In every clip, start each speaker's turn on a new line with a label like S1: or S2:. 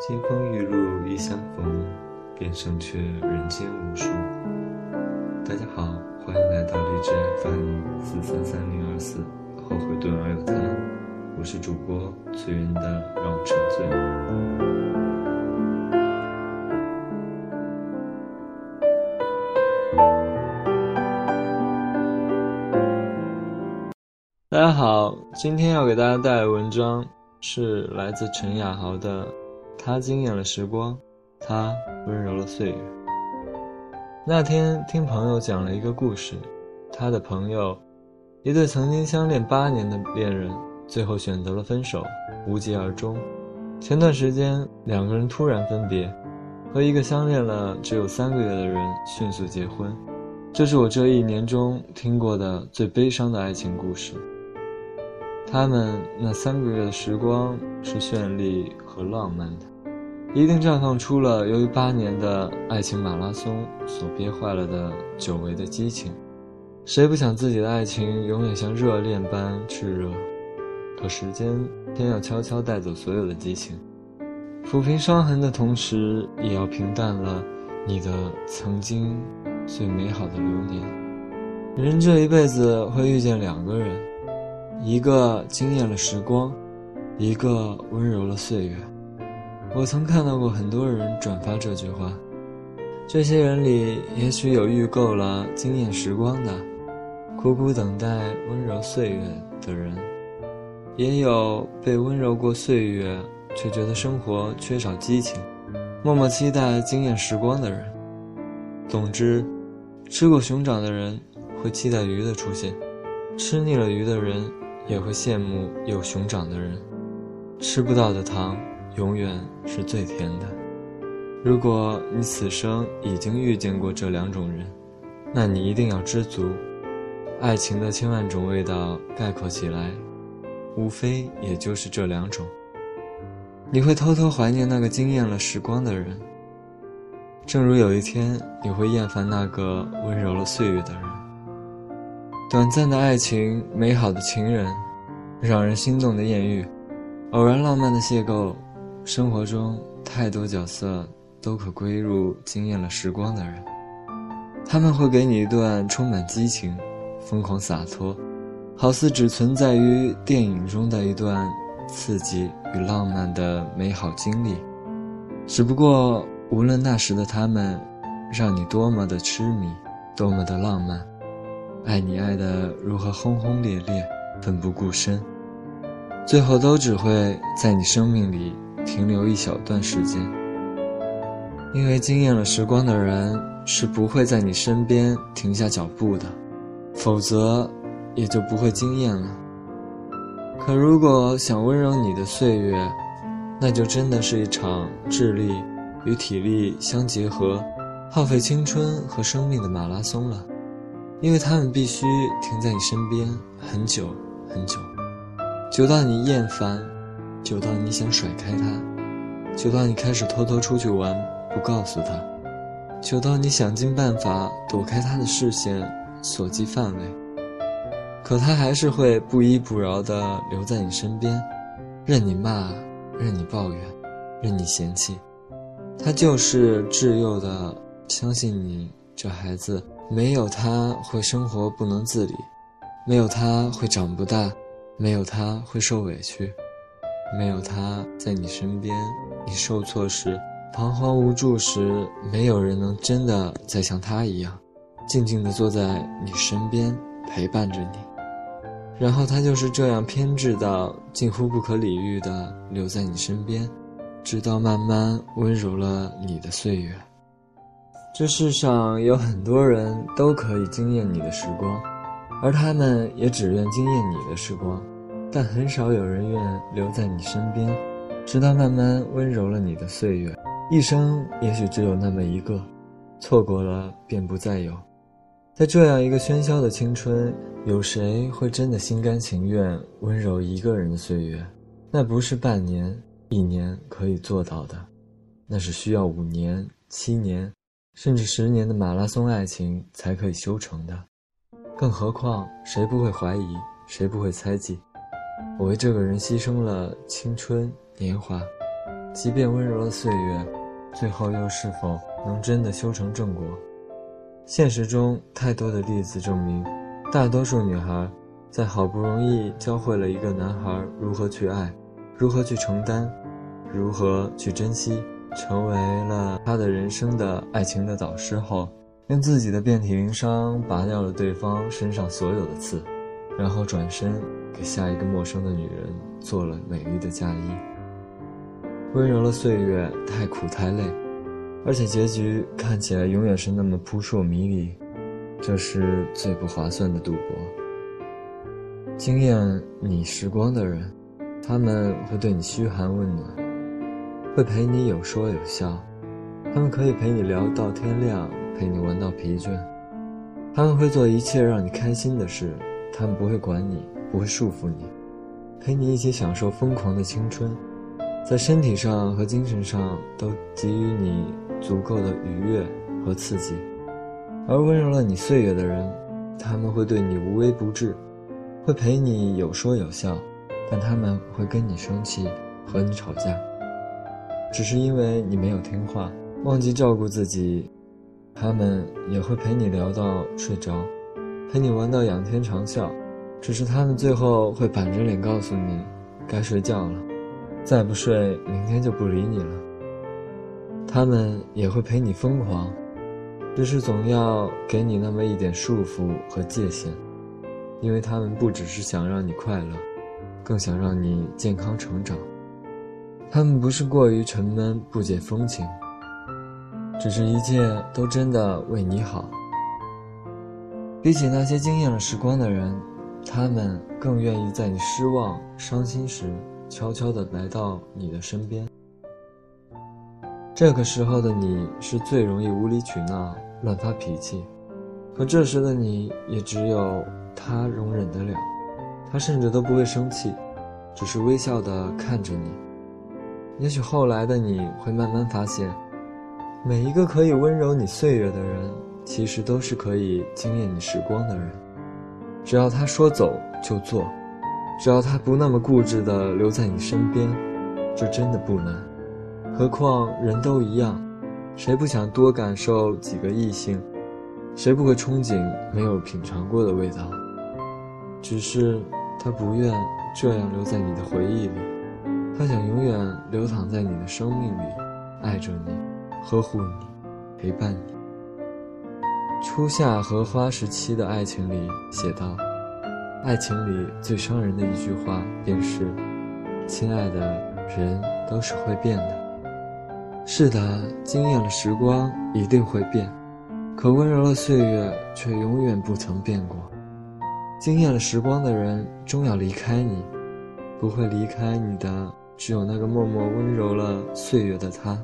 S1: 金风玉露一相逢，便胜却人间无数。大家好，欢迎来到荔枝 FM 四三三零二四，后悔顿而有他，我是主播醉人的让我沉醉。大家好，今天要给大家带来文章是来自陈雅豪的。他惊艳了时光，他温柔了岁月。那天听朋友讲了一个故事，他的朋友，一对曾经相恋八年的恋人，最后选择了分手，无疾而终。前段时间，两个人突然分别，和一个相恋了只有三个月的人迅速结婚。这是我这一年中听过的最悲伤的爱情故事。他们那三个月的时光是绚丽和浪漫的。一定绽放出了由于八年的爱情马拉松所憋坏了的久违的激情。谁不想自己的爱情永远像热恋般炽热？可时间偏要悄悄带走所有的激情，抚平伤痕的同时，也要平淡了你的曾经最美好的流年。人这一辈子会遇见两个人，一个惊艳了时光，一个温柔了岁月。我曾看到过很多人转发这句话，这些人里也许有遇够了惊艳时光的，苦苦等待温柔岁月的人，也有被温柔过岁月却觉得生活缺少激情，默默期待惊艳时光的人。总之，吃过熊掌的人会期待鱼的出现，吃腻了鱼的人也会羡慕有熊掌的人，吃不到的糖。永远是最甜的。如果你此生已经遇见过这两种人，那你一定要知足。爱情的千万种味道概括起来，无非也就是这两种。你会偷偷怀念那个惊艳了时光的人，正如有一天你会厌烦那个温柔了岁月的人。短暂的爱情，美好的情人，让人心动的艳遇，偶然浪漫的邂逅。生活中太多角色都可归入惊艳了时光的人，他们会给你一段充满激情、疯狂洒脱，好似只存在于电影中的一段刺激与浪漫的美好经历。只不过，无论那时的他们，让你多么的痴迷，多么的浪漫，爱你爱的如何轰轰烈烈、奋不顾身，最后都只会在你生命里。停留一小段时间，因为惊艳了时光的人是不会在你身边停下脚步的，否则也就不会惊艳了。可如果想温柔你的岁月，那就真的是一场智力与体力相结合、耗费青春和生命的马拉松了，因为他们必须停在你身边很久很久，久到你厌烦。久到你想甩开他，久到你开始偷偷出去玩不告诉他，久到你想尽办法躲开他的视线所及范围，可他还是会不依不饶地留在你身边，任你骂，任你抱怨，任你嫌弃，他就是稚幼的相信你这孩子没有他会生活不能自理，没有他会长不大，没有他会受委屈。没有他在你身边，你受挫时、彷徨无助时，没有人能真的再像他一样，静静地坐在你身边陪伴着你。然后他就是这样偏执到近乎不可理喻的留在你身边，直到慢慢温柔了你的岁月。这世上有很多人都可以惊艳你的时光，而他们也只愿惊艳你的时光。但很少有人愿留在你身边，直到慢慢温柔了你的岁月。一生也许只有那么一个，错过了便不再有。在这样一个喧嚣的青春，有谁会真的心甘情愿温柔一个人的岁月？那不是半年、一年可以做到的，那是需要五年、七年，甚至十年的马拉松爱情才可以修成的。更何况，谁不会怀疑？谁不会猜忌？我为这个人牺牲了青春年华，即便温柔了岁月，最后又是否能真的修成正果？现实中太多的例子证明，大多数女孩在好不容易教会了一个男孩如何去爱，如何去承担，如何去珍惜，成为了他的人生的爱情的导师后，用自己的遍体鳞伤拔掉了对方身上所有的刺，然后转身给下一个陌生的女人做了美丽的嫁衣。温柔了岁月，太苦太累。而且结局看起来永远是那么扑朔迷离，这是最不划算的赌博。惊艳你时光的人，他们会对你嘘寒问暖，会陪你有说有笑，他们可以陪你聊到天亮，陪你玩到疲倦，他们会做一切让你开心的事，他们不会管你，不会束缚你，陪你一起享受疯狂的青春，在身体上和精神上都给予你。足够的愉悦和刺激，而温柔了你岁月的人，他们会对你无微不至，会陪你有说有笑，但他们会跟你生气，和你吵架，只是因为你没有听话，忘记照顾自己。他们也会陪你聊到睡着，陪你玩到仰天长啸，只是他们最后会板着脸告诉你，该睡觉了，再不睡，明天就不理你了。他们也会陪你疯狂，只是总要给你那么一点束缚和界限，因为他们不只是想让你快乐，更想让你健康成长。他们不是过于沉闷不解风情，只是一切都真的为你好。比起那些惊艳了时光的人，他们更愿意在你失望、伤心时，悄悄地来到你的身边。这个时候的你是最容易无理取闹、乱发脾气，可这时的你也只有他容忍得了，他甚至都不会生气，只是微笑地看着你。也许后来的你会慢慢发现，每一个可以温柔你岁月的人，其实都是可以惊艳你时光的人。只要他说走就做，只要他不那么固执的留在你身边，这真的不难。何况人都一样，谁不想多感受几个异性？谁不会憧憬没有品尝过的味道？只是他不愿这样留在你的回忆里，他想永远流淌在你的生命里，爱着你，呵护你，陪伴你。初夏荷花时期的爱情里写道：“爱情里最伤人的一句话便是，亲爱的，人都是会变的。”是的，惊艳了时光一定会变，可温柔了岁月却永远不曾变过。惊艳了时光的人终要离开你，不会离开你的只有那个默默温柔了岁月的他。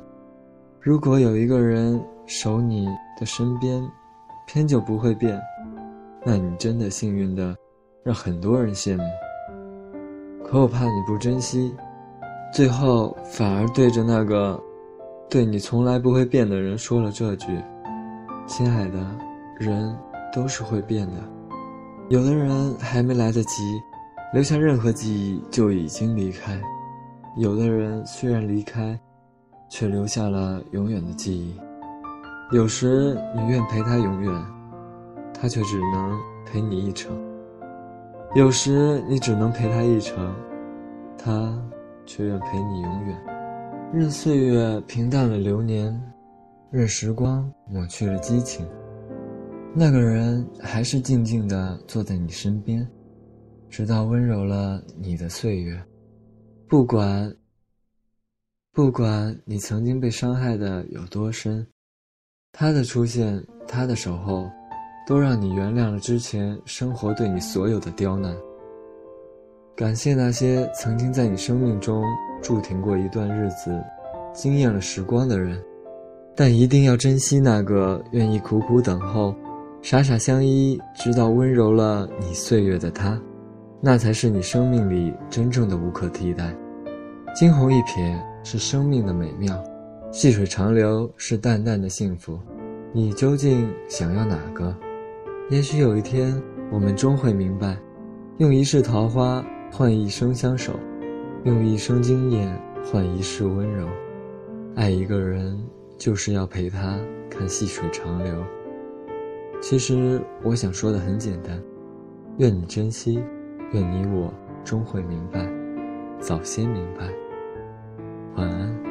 S1: 如果有一个人守你的身边，偏就不会变，那你真的幸运的，让很多人羡慕。可我怕你不珍惜，最后反而对着那个。对你从来不会变的人说了这句：“亲爱的，人都是会变的。有的人还没来得及留下任何记忆就已经离开；有的人虽然离开，却留下了永远的记忆。有时你愿陪他永远，他却只能陪你一程；有时你只能陪他一程，他却愿陪你永远。”任岁月平淡了流年，任时光抹去了激情，那个人还是静静地坐在你身边，直到温柔了你的岁月。不管，不管你曾经被伤害的有多深，他的出现，他的守候，都让你原谅了之前生活对你所有的刁难。感谢那些曾经在你生命中。驻停过一段日子，惊艳了时光的人，但一定要珍惜那个愿意苦苦等候、傻傻相依，直到温柔了你岁月的他，那才是你生命里真正的无可替代。惊鸿一瞥是生命的美妙，细水长流是淡淡的幸福。你究竟想要哪个？也许有一天，我们终会明白，用一世桃花换一生相守。用一生经验换一世温柔。爱一个人，就是要陪他看细水长流。其实我想说的很简单，愿你珍惜，愿你我终会明白，早些明白。晚安。